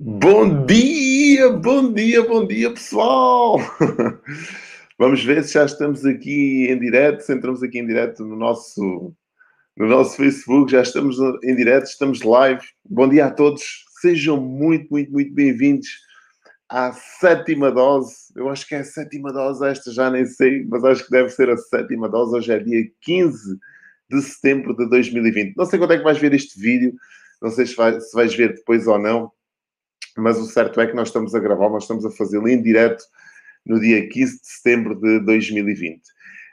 Bom dia, bom dia, bom dia, pessoal! Vamos ver se já estamos aqui em direto, se entramos aqui em direto no nosso, no nosso Facebook, já estamos em direto, estamos live. Bom dia a todos, sejam muito, muito, muito bem-vindos à sétima dose. Eu acho que é a sétima dose esta, já nem sei, mas acho que deve ser a sétima dose. Hoje é dia 15 de setembro de 2020. Não sei quando é que vais ver este vídeo, não sei se, vai, se vais ver depois ou não mas o certo é que nós estamos a gravar, nós estamos a fazê-lo em direto no dia 15 de setembro de 2020. Uh,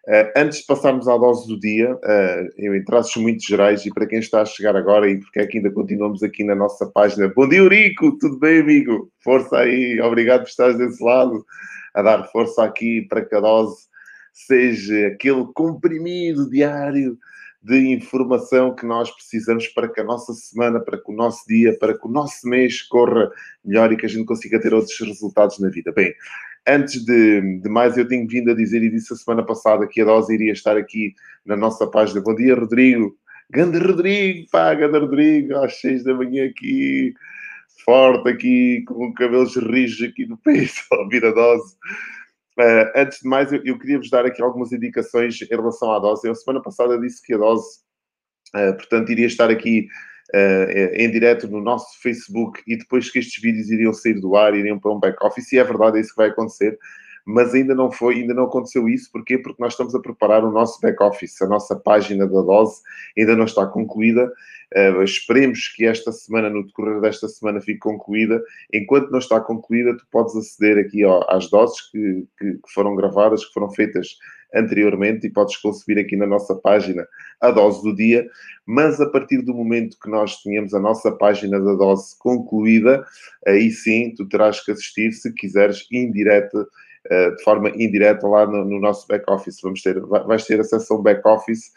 eh, antes de passarmos à dose do dia, uh, eu em traços muito gerais, e para quem está a chegar agora e porque é que ainda continuamos aqui na nossa página, bom dia Eurico, tudo bem amigo? Força aí, obrigado por estares desse lado, a dar força aqui para que a dose seja aquele comprimido diário de informação que nós precisamos para que a nossa semana, para que o nosso dia, para que o nosso mês corra melhor e que a gente consiga ter outros resultados na vida. Bem, antes de, de mais, eu tenho vindo a dizer, e disse a semana passada, que a dose iria estar aqui na nossa página. Bom dia, Rodrigo. Ganda Rodrigo, pá, Ganda Rodrigo, às seis da manhã aqui, forte aqui, com cabelos rijos aqui no peito, a dose. Uh, antes de mais, eu, eu, queria vos dar aqui algumas indicações em relação à dose. Eu, semana passada, disse que a dose, uh, portanto, iria estar aqui uh, em direto no nosso Facebook e depois que estes vídeos iriam sair do ar, iriam para um back-office, e é verdade, é isso que vai acontecer. Mas ainda não foi, ainda não aconteceu isso. Porquê? Porque nós estamos a preparar o nosso back-office, a nossa página da dose ainda não está concluída Uh, esperemos que esta semana, no decorrer desta semana, fique concluída. Enquanto não está concluída, tu podes aceder aqui ó, às doses que, que, que, foram gravadas, que foram feitas anteriormente, e podes conseguir aqui na nossa página a dose do dia. Mas a partir do momento que nós tenhamos a nossa página da dose concluída, aí sim tu terás que assistir, se quiseres, indireta. Uh, de forma indireta lá no, no nosso back-office. Vamos ter, vais ter acesso a um back-office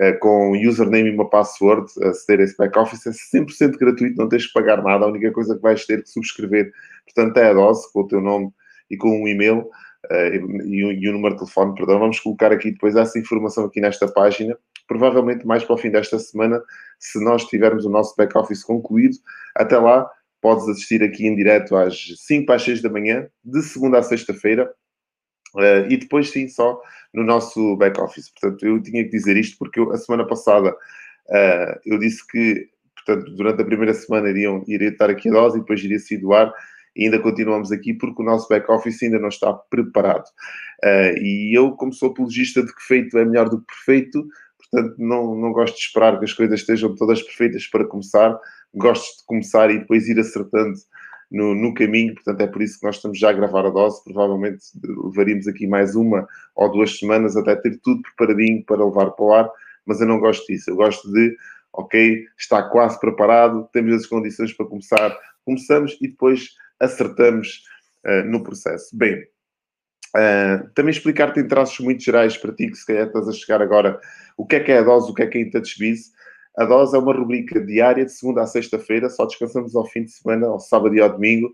eh, com username e uma password, aceder a esse back-office, é 100% gratuito, não tens que pagar nada, a única coisa que vais ter que subscrever, portanto, é a dose, com o teu nome e com um e-mail uh, e, e, um número de telefone, perdão, vamos colocar aqui depois essa informação aqui nesta página, provavelmente mais para o fim desta semana, se nós tivermos o nosso back-office concluído, até lá, podes assistir aqui em direto às 5 às 6 da manhã, de segunda a sexta-feira, Uh, e depois, sim, só no nosso back-office. Portanto, eu tinha que dizer isto porque eu, a semana passada uh, eu disse que, portanto, durante a primeira semana iriam, iria estar aqui a dose e depois iria se doar. E ainda continuamos aqui porque o nosso back-office ainda não está preparado. Uh, e eu, como sou apologista de que feito é melhor do que perfeito, portanto, não, não gosto de esperar que as coisas estejam todas perfeitas para começar. Gosto de começar e depois ir acertando no, no, caminho, portanto é por isso que nós estamos já a gravar a dose. Provavelmente levaríamos aqui mais uma ou duas semanas até ter tudo preparadinho para levar para o ar, mas eu não gosto disso. Eu gosto de, ok, está quase preparado, temos as condições para começar, começamos e depois acertamos uh, no processo. Bem, uh, também explicar-te em traços muito gerais para ti, que se calhar estás a chegar agora, o que é que é a dose, o que é que é a InTouchBiz. A dose é uma rubrica diária de segunda a sexta-feira, só descansamos ao fim de semana, ao sábado e ao domingo,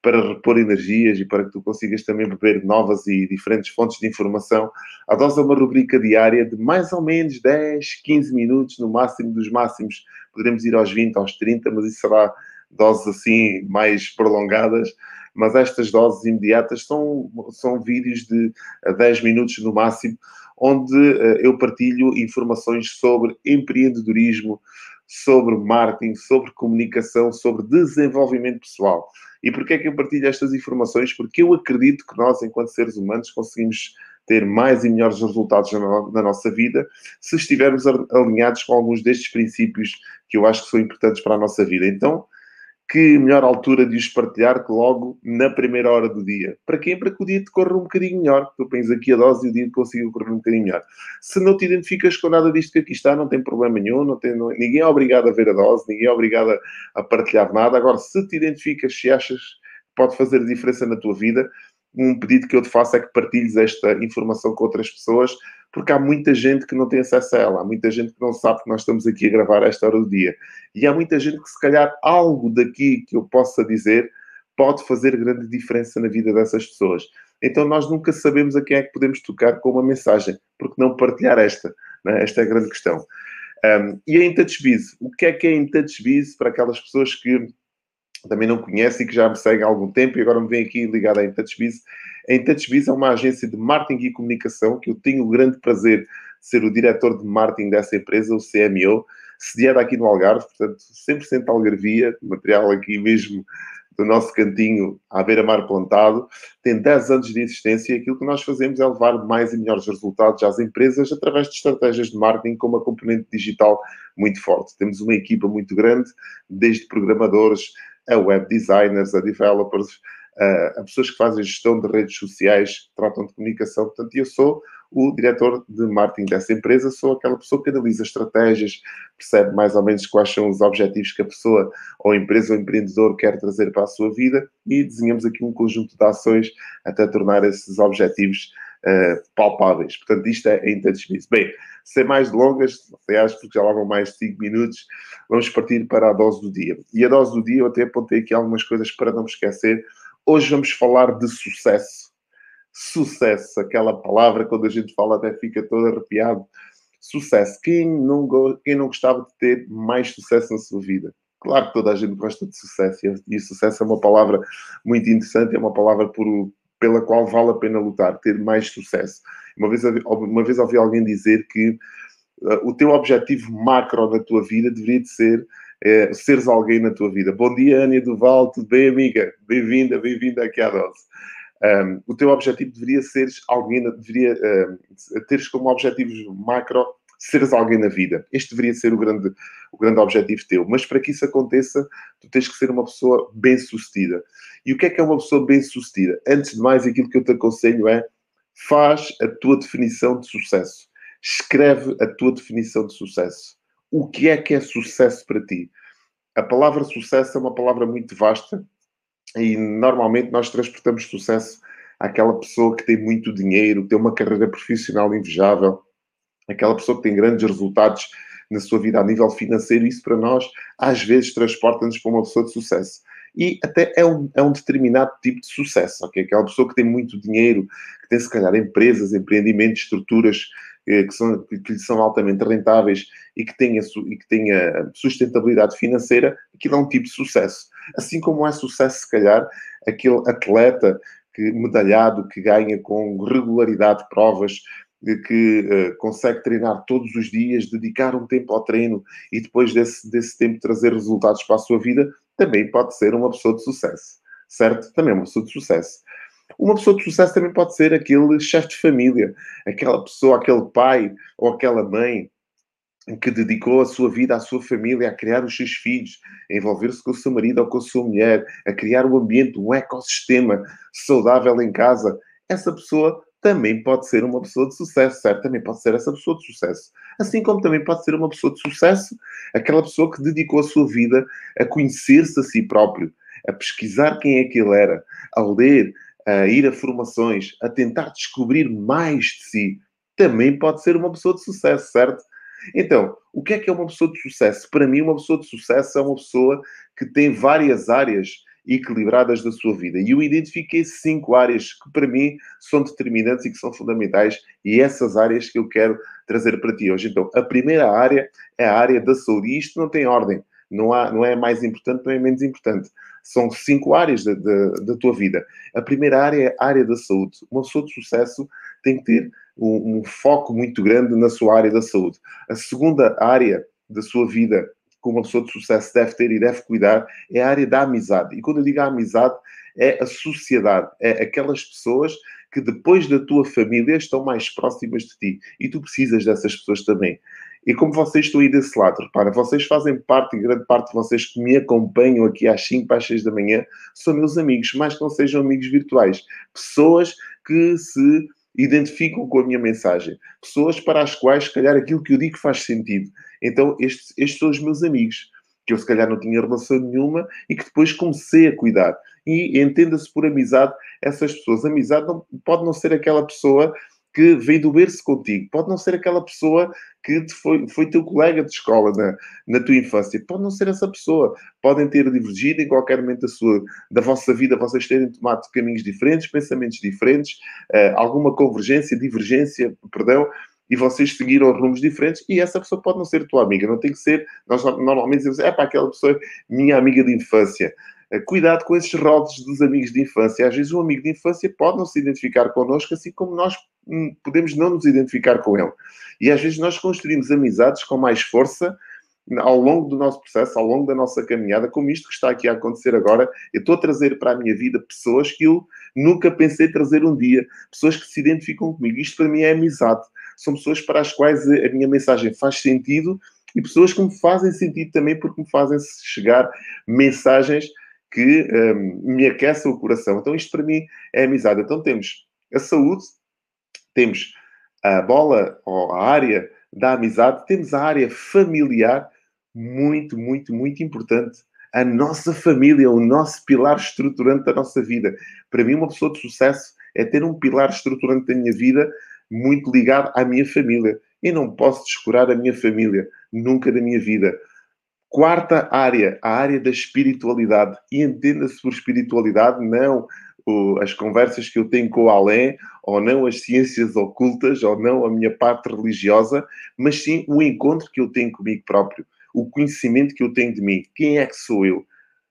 para repor energias e para que tu consigas também beber novas e diferentes fontes de informação. A dose é uma rubrica diária de mais ou menos 10, 15 minutos, no máximo dos máximos. Poderemos ir aos 20, aos 30, mas isso será doses assim mais prolongadas. Mas estas doses imediatas são, são vídeos de 10 minutos no máximo, onde uh, eu partilho informações sobre empreendedorismo, sobre marketing, sobre comunicação, sobre desenvolvimento pessoal. E porquê é que eu partilho estas informações? Porque eu acredito que nós, enquanto seres humanos, conseguimos ter mais e melhores resultados na, na nossa vida se estivermos alinhados com alguns destes princípios que eu acho que são importantes para a nossa vida. Então, que melhor altura de os partilhar que logo na primeira hora do dia. Para quem? Para que o dia te corra um bocadinho melhor. Tu pões aqui a dose e o dia consiga correr um bocadinho melhor. Se não te identificas com nada disto que aqui está, não tem problema nenhum. Não tem, não, ninguém é obrigado a ver a dose, ninguém é obrigado a, a partilhar nada. Agora, se te identificas, se achas que pode fazer diferença na tua vida, um pedido que eu te faço é que partilhes esta informação com outras pessoas, porque há muita gente que não tem acesso a ela, há muita gente que não sabe que nós estamos aqui a gravar a esta hora do dia. E há muita gente que, se calhar, algo daqui que eu possa dizer pode fazer grande diferença na vida dessas pessoas. Então, nós nunca sabemos a quem é que podemos tocar com uma mensagem, porque não partilhar esta? Né? Esta é a grande questão. Um, e a InTouchBiz? O que é que é InTouchBiz para aquelas pessoas que também não conhece e que já me segue há algum tempo e agora me vem aqui ligado à InTouchBiz. A InTouchBiz é uma agência de marketing e comunicação que eu tenho o grande prazer de ser o diretor de marketing dessa empresa, o CMO, sediada aqui no Algarve, portanto, 100% algarvia, material aqui mesmo do nosso cantinho à beira-mar plantado, tem 10 anos de existência e aquilo que nós fazemos é levar mais e melhores resultados às empresas através de estratégias de marketing com uma componente digital muito forte. Temos uma equipa muito grande, desde programadores a web designers, a developers, a pessoas que fazem gestão de redes sociais, tratam de comunicação. Portanto, eu sou o diretor de marketing dessa empresa, sou aquela pessoa que analisa estratégias, percebe mais ou menos quais são os objetivos que a pessoa, ou a empresa ou empreendedor quer trazer para a sua vida e desenhamos aqui um conjunto de ações até tornar esses objetivos uh, palpáveis. Portanto, isto é em Touchbiz. Bem, sem mais delongas, aliás, porque já lá vão mais de 5 minutos, vamos partir para a dose do dia. E a dose do dia, eu até apontei aqui algumas coisas para não me esquecer. Hoje vamos falar de sucesso sucesso, aquela palavra quando a gente fala até fica todo arrepiado. Sucesso. Quem não, quem não gostava de ter mais sucesso na sua vida? Claro que toda a gente gosta de sucesso e sucesso é uma palavra muito interessante, é uma palavra por, pela qual vale a pena lutar, ter mais sucesso. Uma vez, uma vez ouvi alguém dizer que uh, o teu objetivo macro na tua vida deveria de ser é, seres alguém na tua vida. Bom dia, Ania Duval, tudo bem, amiga? Bem-vinda, bem-vinda aqui à Dose. Um, o teu objetivo deveria ser alguém, deveria uh, teres como objetivos macro seres alguém na vida. Este deveria ser o grande, o grande objetivo teu. Mas para que isso aconteça, tu tens que ser uma pessoa bem-sucedida. E o que é que é uma pessoa bem-sucedida? Antes de mais, aquilo que eu te aconselho é faz a tua definição de sucesso. Escreve a tua definição de sucesso. O que é que é sucesso para ti? A palavra sucesso é uma palavra muito vasta e normalmente nós transportamos sucesso àquela pessoa que tem muito dinheiro, tem uma carreira profissional invejável, aquela pessoa que tem grandes resultados na sua vida a nível financeiro. Isso para nós, às vezes, transporta-nos para uma pessoa de sucesso. E até é um, é um determinado tipo de sucesso, ok? Aquela pessoa que tem muito dinheiro, que tem se calhar empresas, empreendimentos, estruturas eh, que, são, que, lhe são altamente rentáveis e que tenha, e que tenha sustentabilidade financeira, aquilo é um tipo de sucesso. Assim como é sucesso, se calhar, aquele atleta que, medalhado que ganha com regularidade provas, que uh, consegue treinar todos os dias, dedicar um tempo ao treino e depois desse, desse tempo trazer resultados para a sua vida, também pode ser uma pessoa de sucesso, certo? Também é uma pessoa de sucesso. Uma pessoa de sucesso também pode ser aquele chefe de família, aquela pessoa, aquele pai ou aquela mãe que dedicou a sua vida à sua família, a criar os seus filhos, a envolver-se com o seu marido ou com a sua mulher, a criar um ambiente, um ecossistema saudável em casa. Essa pessoa também pode ser uma pessoa de sucesso, certo? Também pode ser essa pessoa de sucesso. Assim como também pode ser uma pessoa de sucesso, aquela pessoa que dedicou a sua vida a conhecer-se a si próprio, a pesquisar quem é que ele era, a ler, a ir a formações, a tentar descobrir mais de si. Também pode ser uma pessoa de sucesso, certo? Então, o que é que é uma pessoa de sucesso? Para mim, uma pessoa de sucesso é uma pessoa que tem várias áreas equilibradas da sua vida. E eu identifiquei cinco áreas que, para mim, são determinantes e que são fundamentais, e essas áreas que eu quero trazer para ti hoje. Então, a primeira área é a área da saúde, e isto não tem ordem, não, há, não é mais importante, não é menos importante. São cinco áreas da, da, da tua vida. A primeira área é a área da saúde. Uma pessoa de sucesso tem que ter um, um foco muito grande na sua área da saúde. A segunda área da sua vida que uma pessoa de sucesso deve ter e deve cuidar é a área da amizade. E quando eu digo a amizade, é a sociedade, é aquelas pessoas que depois da tua família estão mais próximas de ti. E tu precisas dessas pessoas também. E como vocês estão aí desse lado, repara, vocês fazem parte, grande parte de vocês que me acompanham aqui às 5 às 6 da manhã, são meus amigos, mais que não sejam amigos virtuais. Pessoas que se identificam com a minha mensagem. Pessoas para as quais, se calhar, aquilo que eu digo faz sentido. Então, estes, estes são os meus amigos, que eu, se calhar, não tinha relação nenhuma e que depois comecei a cuidar. E entenda-se por amizade essas pessoas. Amizade não, pode não ser aquela pessoa que veio do berço contigo. Pode não ser aquela pessoa que foi, foi teu colega de escola na, na tua infância. Pode não ser essa pessoa. Podem ter divergido em qualquer momento da, sua, da vossa vida, vocês terem tomado caminhos diferentes, pensamentos diferentes, uh, alguma convergência, divergência, perdão, e vocês seguiram rumos diferentes e essa pessoa pode não ser tua amiga, não tem que ser. Nós normalmente dizemos, é para aquela pessoa minha amiga de infância. Eh, cuidado com esses rótulos dos amigos de infância. Às vezes um amigo de infância pode não se identificar connosco, assim como nós hum, podemos não nos identificar com ele. E às vezes nós construímos amizades com mais força ao longo do nosso processo, ao longo da nossa caminhada, como isto que está aqui a acontecer agora, eu estou a trazer para a minha vida pessoas que eu nunca pensei trazer um dia, pessoas que se identificam comigo. Isto para mim é amizade. São pessoas para as quais a minha mensagem faz sentido e pessoas que me fazem sentido também porque me fazem chegar mensagens que um, me aquecem o coração. Então isto para mim é amizade. Então temos a saúde, temos a bola ou a área da amizade, temos a área familiar muito, muito, muito importante. A nossa família, o nosso pilar estruturante da nossa vida. Para mim, uma pessoa de sucesso é ter um pilar estruturante da minha vida muito ligado à minha família. Eu não posso descurar a minha família, nunca da minha vida. Quarta área, a área da espiritualidade. E entenda-se por espiritualidade não as conversas que eu tenho com o Além, ou não as ciências ocultas, ou não a minha parte religiosa, mas sim o encontro que eu tenho comigo próprio o conhecimento que eu tenho de mim. Quem é que sou eu?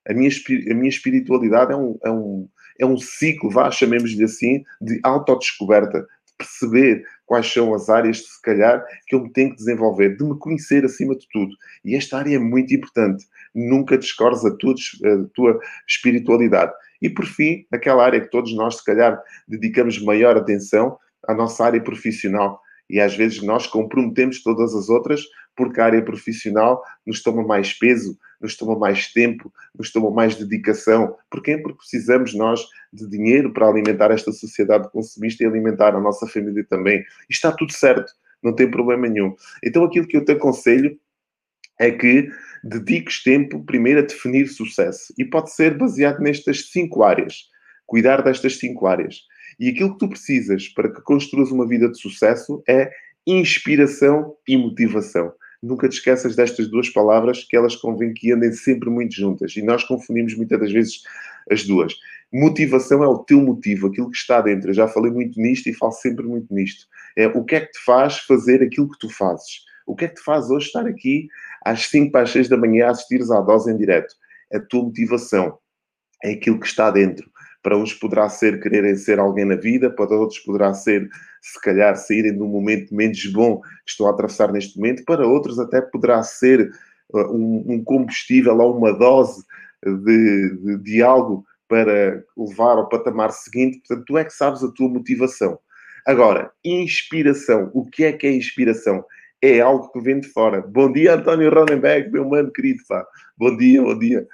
A minha, a minha espiritualidade é um, é, um, é um ciclo, vá, chamemos-lhe assim, de autodescoberta, de perceber quais são as áreas, se calhar, que eu me tenho que desenvolver, de me conhecer acima de tudo. E esta área é muito importante. Nunca descores a tua, a tua espiritualidade. E, por fim, aquela área que todos nós, se calhar, dedicamos maior atenção, a nossa área profissional. E às vezes nós comprometemos todas as outras porque a área profissional nos toma mais peso, nos toma mais tempo, nos toma mais dedicação. Porquê? Porque precisamos nós de dinheiro para alimentar esta sociedade consumista e alimentar a nossa família também. E está tudo certo, não tem problema nenhum. Então aquilo que eu te aconselho é que dediques tempo primeiro a definir sucesso. E pode ser baseado nestas cinco áreas. Cuidar destas cinco áreas. E aquilo que tu precisas para que construas uma vida de sucesso é inspiração e motivação. Nunca te esqueças destas duas palavras, que elas convém que andem sempre muito juntas. E nós confundimos muitas das vezes as duas. Motivação é o teu motivo, aquilo que está dentro. Eu já falei muito nisto e falo sempre muito nisto. É o que é que te faz fazer aquilo que tu fazes. O que é que te faz hoje estar aqui às 5 para as 6 da manhã a assistires à dose em direto? A tua motivação. É aquilo que está dentro. Para uns poderá ser quererem ser alguém na vida, para outros poderá ser, se calhar, saírem de um momento menos bom que estão a atravessar neste momento, para outros até poderá ser uh, um, combustível ou uma dose de, de, de algo para levar ao patamar seguinte. Portanto, tu é que sabes a tua motivação. Agora, inspiração. O que é que é inspiração? É algo que vem de fora. Bom dia, António Ronenberg, meu mano querido. Pá. Bom dia, bom dia.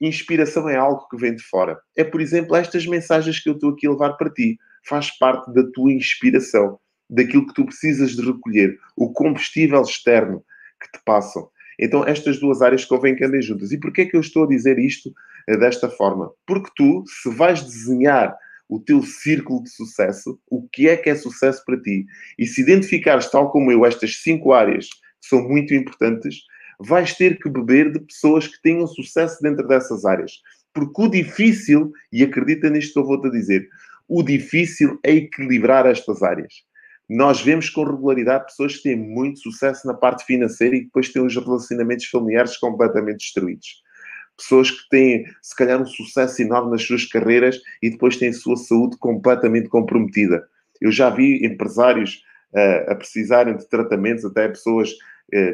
Inspiração é algo que vem de fora. É, por exemplo, estas mensagens que eu estou aqui a levar para ti. Faz parte da tua inspiração, daquilo que tu precisas de recolher, o combustível externo que te passam. Então, estas duas áreas convém que andem juntas. E porquê é que eu estou a dizer isto eh, desta forma? Porque tu, se vais desenhar o teu círculo de sucesso, o que é que é sucesso para ti, e se identificares, tal como eu, estas cinco áreas que são muito importantes, vais ter que beber de pessoas que tenham sucesso dentro dessas áreas. Porque o difícil, e acredita nisto que eu vou-te dizer, o difícil é equilibrar estas áreas. Nós vemos com regularidade pessoas que têm muito sucesso na parte financeira e depois têm os relacionamentos familiares completamente destruídos. Pessoas que têm, se calhar, um sucesso enorme nas suas carreiras e depois têm a sua saúde completamente comprometida. Eu já vi empresários uh, a precisarem de tratamentos, até pessoas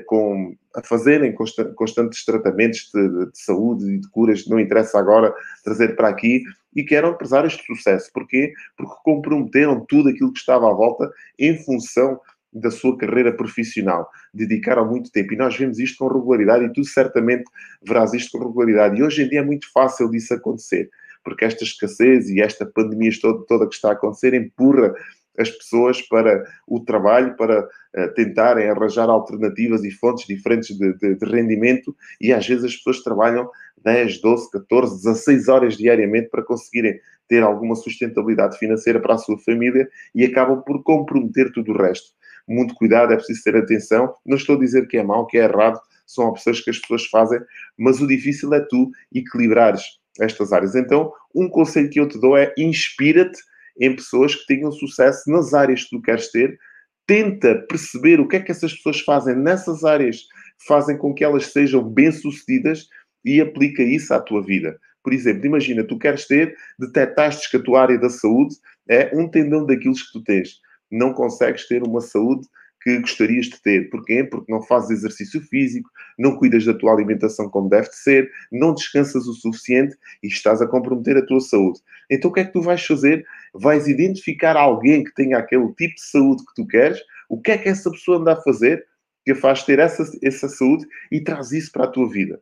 com, a fazerem constantes tratamentos de, de, saúde e de curas, não interessa agora trazer para aqui, e que eram empresários de sucesso. Porquê? Porque comprometeram tudo aquilo que estava à volta em função da sua carreira profissional. Dedicaram muito tempo. E nós vemos isto com regularidade, e tu certamente verás isto com regularidade. E hoje em dia é muito fácil disso acontecer, porque esta escassez e esta pandemia toda que está a acontecer empurra as pessoas para o trabalho, para uh, tentarem arranjar alternativas e fontes diferentes de, de, de, rendimento, e às vezes as pessoas trabalham 10, 12, 14, 16 horas diariamente para conseguirem ter alguma sustentabilidade financeira para a sua família e acabam por comprometer tudo o resto. Muito cuidado, é preciso ter atenção. Não estou a dizer que é mau, que é errado, são opções que as pessoas fazem, mas o difícil é tu equilibrares estas áreas. Então, um conselho que eu te dou é inspira-te em pessoas que tenham sucesso nas áreas que tu queres ter. Tenta perceber o que é que essas pessoas fazem nessas áreas, fazem com que elas sejam bem-sucedidas e aplica isso à tua vida. Por exemplo, imagina, tu queres ter, detectaste que a tua área da saúde é um tendão daqueles que tu tens. Não consegues ter uma saúde que gostarias de ter. Porquê? Porque não fazes exercício físico, não cuidas da tua alimentação como deve de ser, não descansas o suficiente e estás a comprometer a tua saúde. Então o que é que tu vais fazer? Vais identificar alguém que tenha aquele tipo de saúde que tu queres, o que é que essa pessoa anda a fazer que a faz ter essa, essa saúde e traz isso para a tua vida.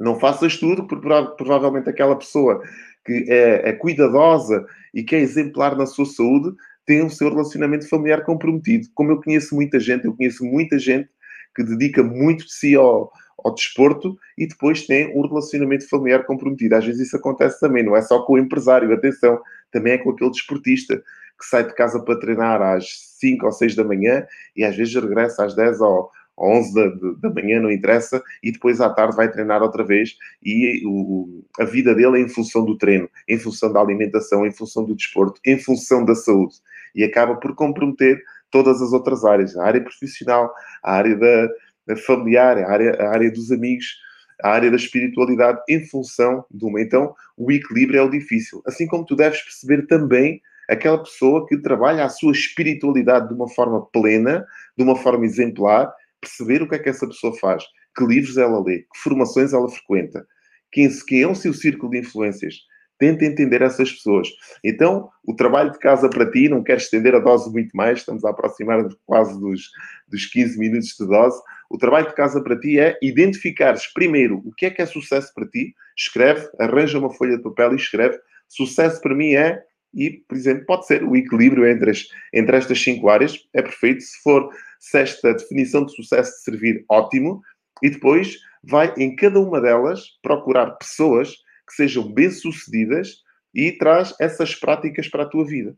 Não faças tudo, porque provavelmente aquela pessoa que é, é cuidadosa e que é exemplar na sua saúde tem o seu relacionamento familiar comprometido. Como eu conheço muita gente, eu conheço muita gente que dedica muito de si ao, ao desporto e depois tem um relacionamento familiar comprometido. Às vezes isso acontece também, não é só com o empresário, atenção, também é com aquele desportista que sai de casa para treinar às 5 ou 6 da manhã e às vezes regressa às 10 ou, 11 da, da manhã, não interessa, e depois à tarde vai treinar outra vez. E o, a vida dele é em função do treino, em função da alimentação, em função do desporto, em função da saúde. E acaba por comprometer todas as outras áreas, a área profissional, a área da, familiar, a área, a área dos amigos, a área da espiritualidade, em função de uma. Então, o equilíbrio é o difícil. Assim como tu deves perceber também aquela pessoa que trabalha a sua espiritualidade de uma forma plena, de uma forma exemplar, perceber o que é que essa pessoa faz, que livros ela lê, que formações ela frequenta, quem, quem é o seu círculo de influências. Tenta entender essas pessoas. Então, o trabalho de casa para ti, não quero estender a dose muito mais, estamos a aproximar quase dos, dos 15 minutos de dose. O trabalho de casa para ti é identificares primeiro o que é que é sucesso para ti, escreve, arranja uma folha de papel e escreve. Sucesso para mim é e, por exemplo, pode ser o equilíbrio entre, as, entre estas cinco áreas, é perfeito. Se for se esta definição de sucesso de servir, ótimo. E depois vai, em cada uma delas, procurar pessoas que sejam bem-sucedidas e traz essas práticas para a tua vida.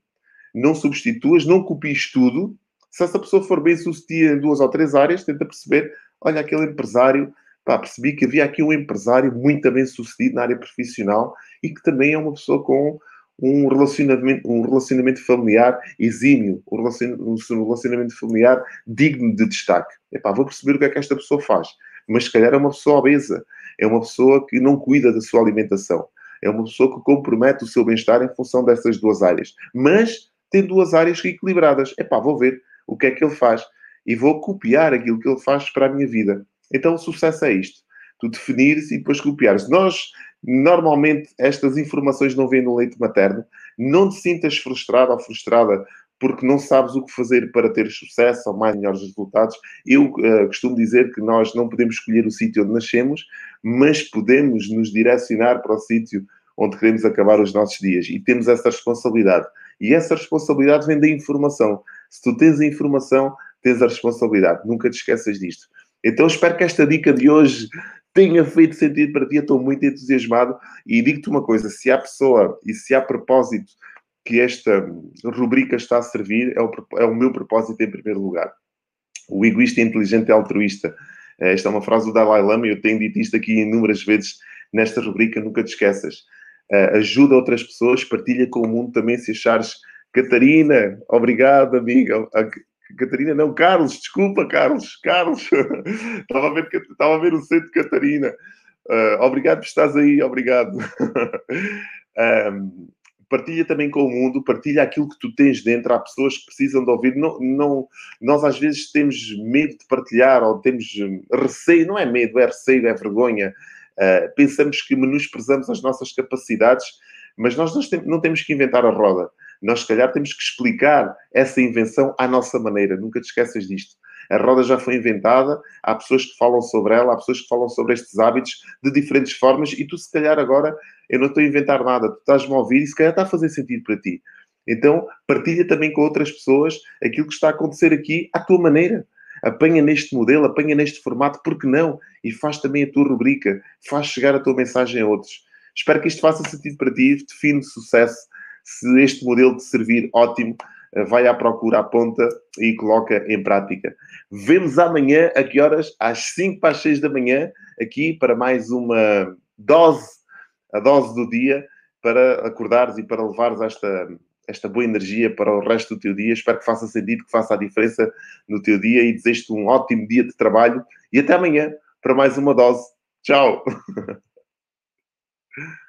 Não substituas, não copies tudo. Se essa pessoa for bem-sucedida em duas ou três áreas, tenta perceber, olha, aquele empresário, pá, percebi que havia aqui um empresário muito bem-sucedido na área profissional e que também é uma pessoa com um relacionamento, um relacionamento familiar exímio, um relacionamento familiar digno de destaque. Epá, vou perceber o que é que esta pessoa faz. Mas se calhar é uma pessoa obesa, é uma pessoa que não cuida da sua alimentação, é uma pessoa que compromete o seu bem-estar em função dessas duas áreas. Mas tem duas áreas equilibradas. Epá, vou ver o que é que ele faz e vou copiar aquilo que ele faz para a minha vida. Então o sucesso é isto. Tu definires e depois copiares. Nós Normalmente estas informações não vêm no leite materno. Não te sintas frustrado ou frustrada porque não sabes o que fazer para ter sucesso ou mais melhores resultados. Eu uh, costumo dizer que nós não podemos escolher o sítio onde nascemos, mas podemos nos direcionar para o sítio onde queremos acabar os nossos dias. E temos essa responsabilidade. E essa responsabilidade vem da informação. Se tu tens a informação, tens a responsabilidade. Nunca te esqueças disto. Então espero que esta dica de hoje tenha feito sentido para ti. Eu estou muito entusiasmado e digo-te uma coisa: se há pessoa e se há propósito que esta rubrica está a servir, é o, é o meu propósito em primeiro lugar. O egoísta inteligente é altruísta. Eh, esta é uma frase do Dalai Lama e eu tenho dito isto aqui inúmeras vezes nesta rubrica, nunca te esqueças. Uh, ajuda outras pessoas, partilha com o mundo também se achares. Catarina, obrigado, amiga. Catarina, não, Carlos, desculpa, Carlos, Carlos. estava, a ver, estava a ver o centro de Catarina. Uh, obrigado por estás aí, obrigado. um, partilha também com o mundo, partilha aquilo que tu tens dentro. Há pessoas que precisam de ouvir. Não, não, nós às vezes temos medo de partilhar ou temos receio, não é medo, é receio, é vergonha. Uh, pensamos que menosprezamos as nossas capacidades, mas nós não temos que inventar a roda. Nós, se calhar, temos que explicar essa invenção à nossa maneira. Nunca te esqueças disto. A roda já foi inventada, há pessoas que falam sobre ela, há pessoas que falam sobre estes hábitos de diferentes formas e tu, se calhar, agora, eu não estou a inventar nada, tu estás-me a ouvir e se calhar está a fazer sentido para ti. Então, partilha também com outras pessoas aquilo que está a acontecer aqui à tua maneira. Apanha neste modelo, apanha neste formato, porque não? E faz também a tua rubrica, faz chegar a tua mensagem a outros. Espero que isto faça sentido para ti, define sucesso se este modelo de servir ótimo, vai à procura, aponta e coloca em prática. Vemos amanhã, a que horas? Às 5 para as 6 da manhã, aqui para mais uma dose, a dose do dia, para acordares e para levares esta, esta boa energia para o resto do teu dia. Espero que faça sentido, que faça a diferença no teu dia e desejo-te um ótimo dia de trabalho e até amanhã para mais uma dose. Tchau!